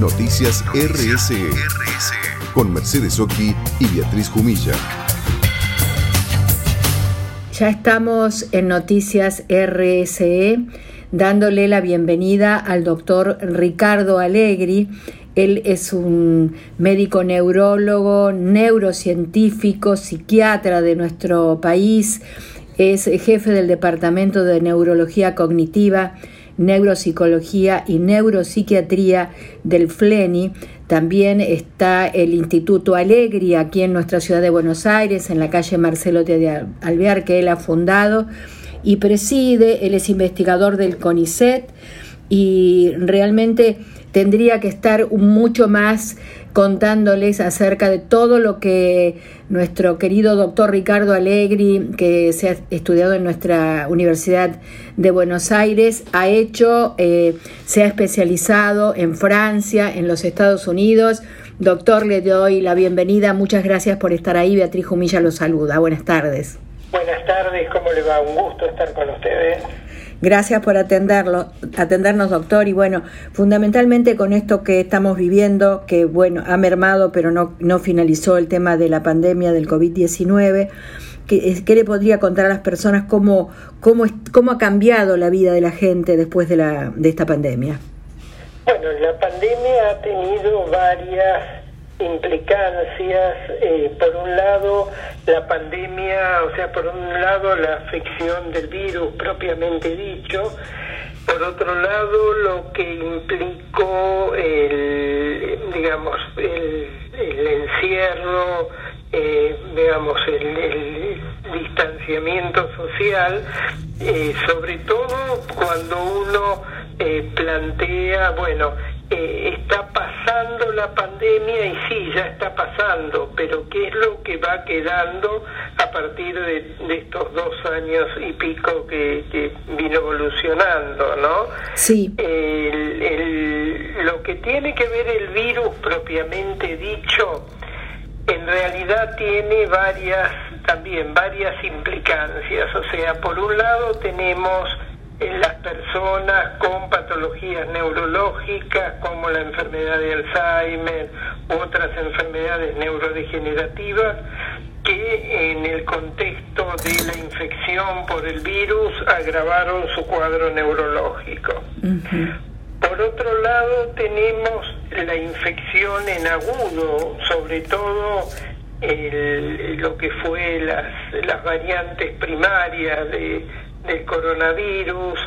Noticias RSE, con Mercedes Oki y Beatriz Jumilla. Ya estamos en Noticias RSE dándole la bienvenida al doctor Ricardo Allegri. Él es un médico neurólogo, neurocientífico, psiquiatra de nuestro país, es jefe del Departamento de Neurología Cognitiva, Neuropsicología y Neuropsiquiatría del FLENI. También está el Instituto Alegri aquí en nuestra ciudad de Buenos Aires, en la calle Marcelo de Alvear, que él ha fundado y preside. Él es investigador del CONICET y realmente tendría que estar mucho más contándoles acerca de todo lo que nuestro querido doctor Ricardo Allegri, que se ha estudiado en nuestra Universidad de Buenos Aires, ha hecho, eh, se ha especializado en Francia, en los Estados Unidos. Doctor, le doy la bienvenida. Muchas gracias por estar ahí. Beatriz Jumilla lo saluda. Buenas tardes. Buenas tardes, ¿cómo le va? Un gusto estar con ustedes. Gracias por atenderlo, atendernos, doctor. Y bueno, fundamentalmente con esto que estamos viviendo, que bueno, ha mermado, pero no, no finalizó el tema de la pandemia del COVID-19. ¿Qué, ¿Qué, le podría contar a las personas cómo, cómo, cómo ha cambiado la vida de la gente después de, la, de esta pandemia? Bueno, la pandemia ha tenido varias implicancias. Eh, por un lado, la pandemia, o sea, por un lado, la afección del virus propiamente dicho. Por otro lado, lo que implicó el, digamos, el, encierro, eh, digamos, el, distanciamiento social, eh, sobre todo cuando uno plantea, bueno, está pasando la pandemia y sí, ya está pasando, pero ¿qué es lo que va quedando a partir de, estos dos años y pico que, vino evolucionando, ¿no? Sí. lo que tiene que ver el virus propiamente dicho, en realidad tiene varias, también varias implicancias, o sea, por un lado tenemos en las personas con patologías neurológicas como la enfermedad de Alzheimer u otras enfermedades neurodegenerativas que en el contexto de la infección por el virus agravaron su cuadro neurológico. Por otro lado, tenemos la infección en agudo, sobre todo lo que fue las, las variantes primarias de del coronavirus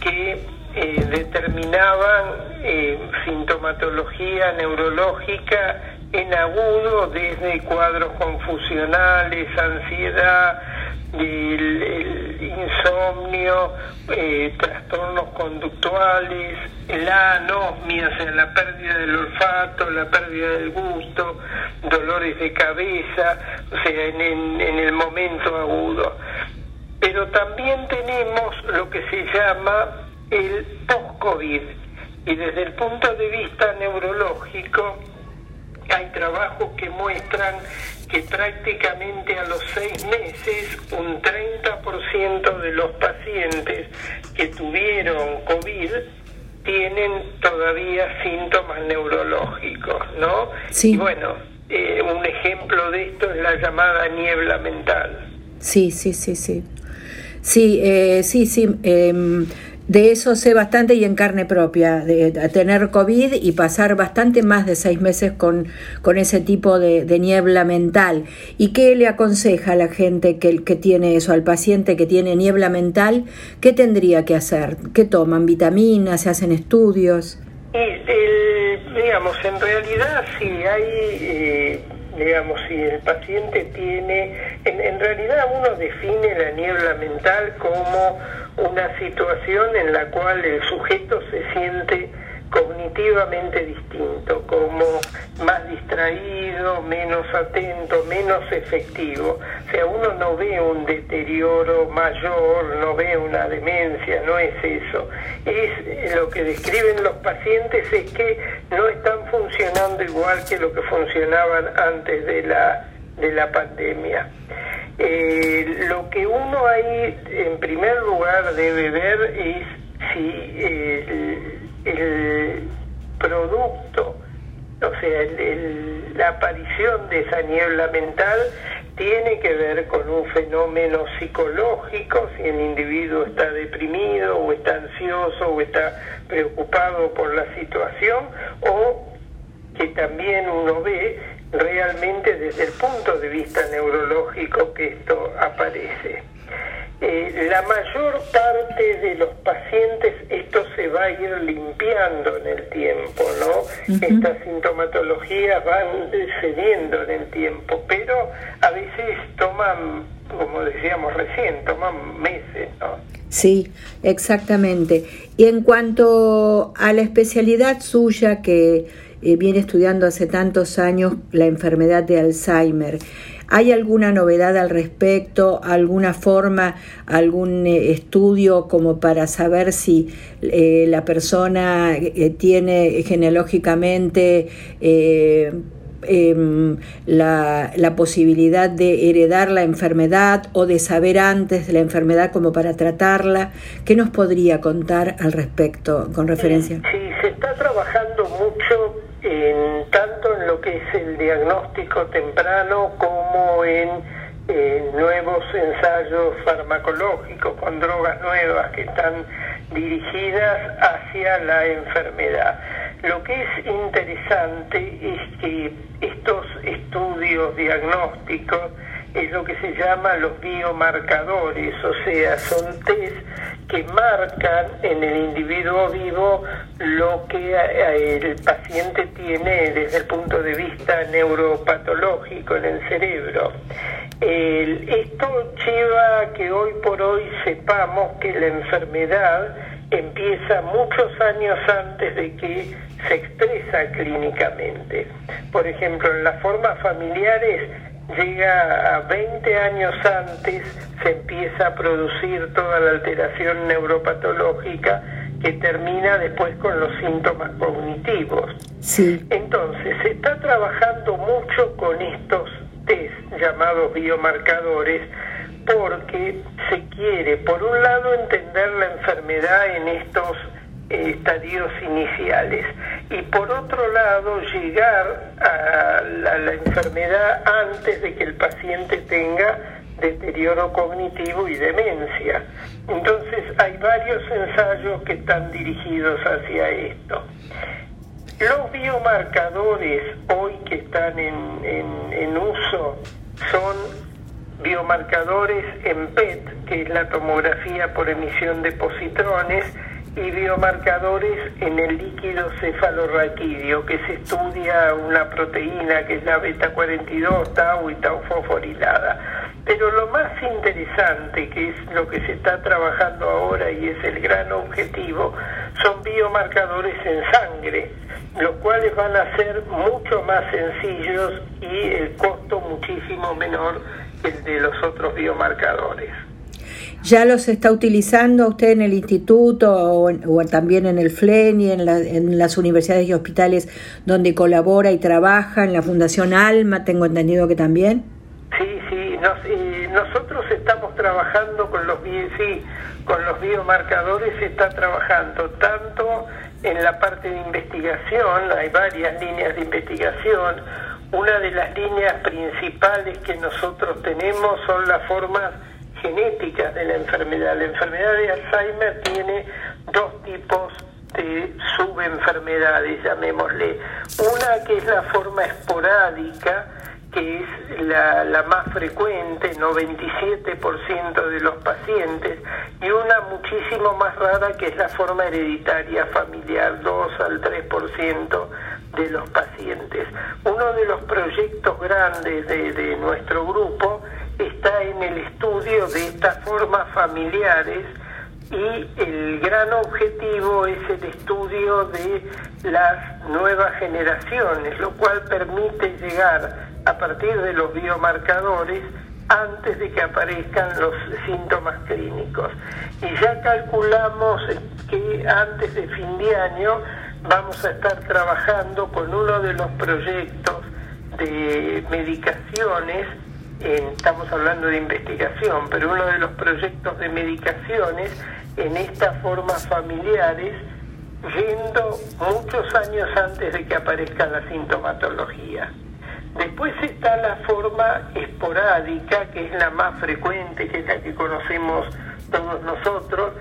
que eh, determinaban eh, sintomatología neurológica en agudo desde cuadros confusionales, ansiedad, el, insomnio, eh, trastornos conductuales, la anosmia, o sea, la pérdida del olfato, la pérdida del gusto, dolores de cabeza, o sea, en el momento agudo pero también tenemos lo que se llama el post-COVID. Y desde el punto de vista neurológico, hay trabajos que muestran que prácticamente a los seis meses un 30% de los pacientes que tuvieron COVID tienen todavía síntomas neurológicos, ¿no? Sí. Y bueno, eh, un ejemplo de esto es la llamada niebla mental. Sí, sí, sí, sí. Sí, eh, sí, sí. Em, de eso sé bastante y en carne propia, de, tener COVID y pasar bastante más de seis meses con, con ese tipo de, niebla mental. ¿Y qué le aconseja a la gente que, que tiene eso, al paciente que tiene niebla mental? ¿Qué tendría que hacer? ¿Qué toman? ¿Vitaminas? ¿Se hacen estudios? digamos, en realidad sí hay... Eh, digamos, si el paciente tiene, en, realidad uno define la niebla mental como una situación en la cual el sujeto se siente cognitivamente distinto, como más distraído, menos atento, menos efectivo. O sea, uno no ve un deterioro mayor, no ve una demencia, no es eso. Es lo que describen los pacientes es que no están funcionando igual que lo que funcionaban antes de la, de la pandemia. Eh, lo que uno ahí en primer lugar debe ver es si el producto la aparición de esa niebla mental tiene que ver con un fenómeno psicológico, si el individuo está deprimido o está ansioso o está preocupado por la situación, o que también uno ve realmente desde el punto de vista neurológico que esto aparece. Eh, la mayor parte de los pacientes esto se va a ir limpiando en el tiempo, ¿no? Estas sintomatologías van cediendo en el tiempo, pero a veces toman, como decíamos recién, toman meses, ¿no? Sí, exactamente. Y en cuanto a la especialidad suya que eh, viene estudiando hace tantos años la enfermedad de Alzheimer, ¿Hay alguna novedad al respecto? ¿Alguna forma, algún eh, estudio como para saber si eh, la persona eh, tiene genealógicamente em, la, la, posibilidad de heredar la enfermedad o de saber antes de la enfermedad como para tratarla? ¿Qué nos podría contar al respecto con referencia? Sí, se está trabajando en, tanto en lo que es el diagnóstico temprano como en nuevos ensayos farmacológicos con drogas nuevas que están dirigidas hacia la enfermedad. Lo que es interesante es que estos estudios diagnósticos es lo que se llama los biomarcadores, o sea, son test que marcan en el individuo vivo lo que eh, el paciente tiene desde el punto de vista neuropatológico en el cerebro. esto lleva a que hoy por hoy sepamos que la enfermedad empieza muchos años antes de que se expresa clínicamente. Por ejemplo, en las formas familiares llega a 20 años antes, se empieza a producir toda la alteración neuropatológica que termina después con los síntomas cognitivos. Sí. Entonces, se está trabajando mucho con estos test llamados biomarcadores porque se quiere, por un lado, entender la enfermedad en estos estadios iniciales y por otro lado llegar a la, enfermedad antes de que el paciente tenga deterioro cognitivo y demencia. Entonces hay varios ensayos que están dirigidos hacia esto. Los biomarcadores hoy que están en, en, uso son biomarcadores en PET, que es la tomografía por emisión de positrones, y biomarcadores en el líquido cefalorraquídeo, que se estudia una proteína que es la beta-42, tau y tau fosforilada. Pero lo más interesante, que es lo que se está trabajando ahora y es el gran objetivo, son biomarcadores en sangre, los cuales van a ser mucho más sencillos y el costo muchísimo menor que el de los otros biomarcadores. ¿Ya los está utilizando usted en el instituto o, también en el FLEN y en, en, las universidades y hospitales donde colabora y trabaja, en la Fundación Alma, tengo entendido que también? Sí, sí, nosotros estamos trabajando con los, sí, con los biomarcadores, se está trabajando tanto en la parte de investigación, hay varias líneas de investigación, una de las líneas principales que nosotros tenemos son las formas genéticas de la enfermedad. La enfermedad de Alzheimer tiene dos tipos de subenfermedades, llamémosle. Una que es la forma esporádica, que es la, la más frecuente, 97% de los pacientes, y una muchísimo más rara que es la forma hereditaria familiar, 2 al 3% de los pacientes. Uno de los proyectos grandes de, de nuestro grupo está en el estudio de estas formas familiares y el gran objetivo es el estudio de las nuevas generaciones, lo cual permite llegar a partir de los biomarcadores antes de que aparezcan los síntomas clínicos. Y ya calculamos que antes de fin de año vamos a estar trabajando con uno de los proyectos de medicaciones estamos hablando de investigación, pero uno de los proyectos de medicaciones en estas formas familiares yendo muchos años antes de que aparezca la sintomatología. Después está la forma esporádica, que es la más frecuente, que es la que conocemos todos nosotros,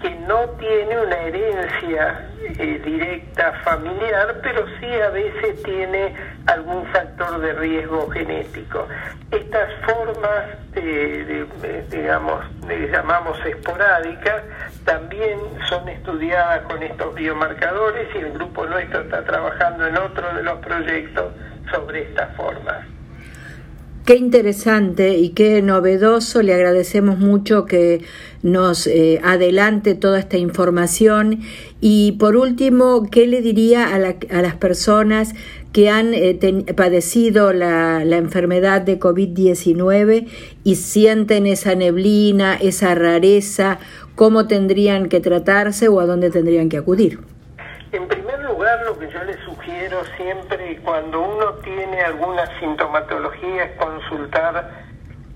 que no tiene una herencia eh, directa familiar, pero sí a veces tiene algún factor de riesgo genético. Estas formas, de, digamos, de, llamamos esporádicas, también son estudiadas con estos biomarcadores y el grupo nuestro está trabajando en otro de los proyectos sobre estas formas. Qué interesante y qué novedoso. Le agradecemos mucho que nos eh, adelante toda esta información. Y por último, ¿qué le diría a, las personas que han eh, padecido la, la enfermedad de COVID-19 y sienten esa neblina, esa rareza? ¿Cómo tendrían que tratarse o a dónde tendrían que acudir? En primer lugar, lo que yo sugiero siempre cuando uno tiene alguna sintomatología es consultar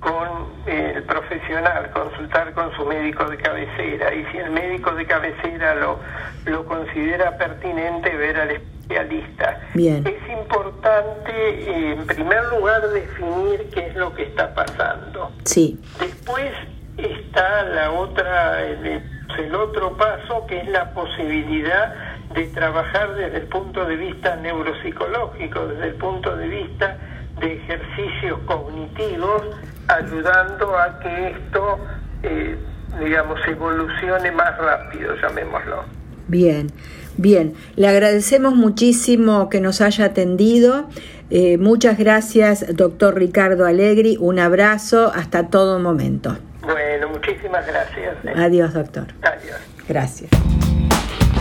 con el profesional, consultar con su médico de cabecera y si el médico de cabecera lo, lo considera pertinente, ver al especialista. Bien. Es importante, en primer lugar, definir qué es lo que está pasando. Sí. Después está la otra, el, el otro paso, que es la posibilidad de trabajar desde el punto de vista neuropsicológico, desde el punto de vista de ejercicios cognitivos, ayudando a que esto, eh, digamos, evolucione más rápido, llamémoslo. Bien, bien. Le agradecemos muchísimo que nos haya atendido. Eh, muchas gracias, doctor Ricardo Alegri. Un abrazo hasta todo momento. Bueno, muchísimas gracias. Adiós, doctor. Adiós. Gracias.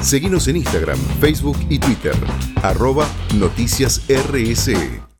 Seguimos en Instagram, Facebook y Twitter. Arroba Noticias RSE.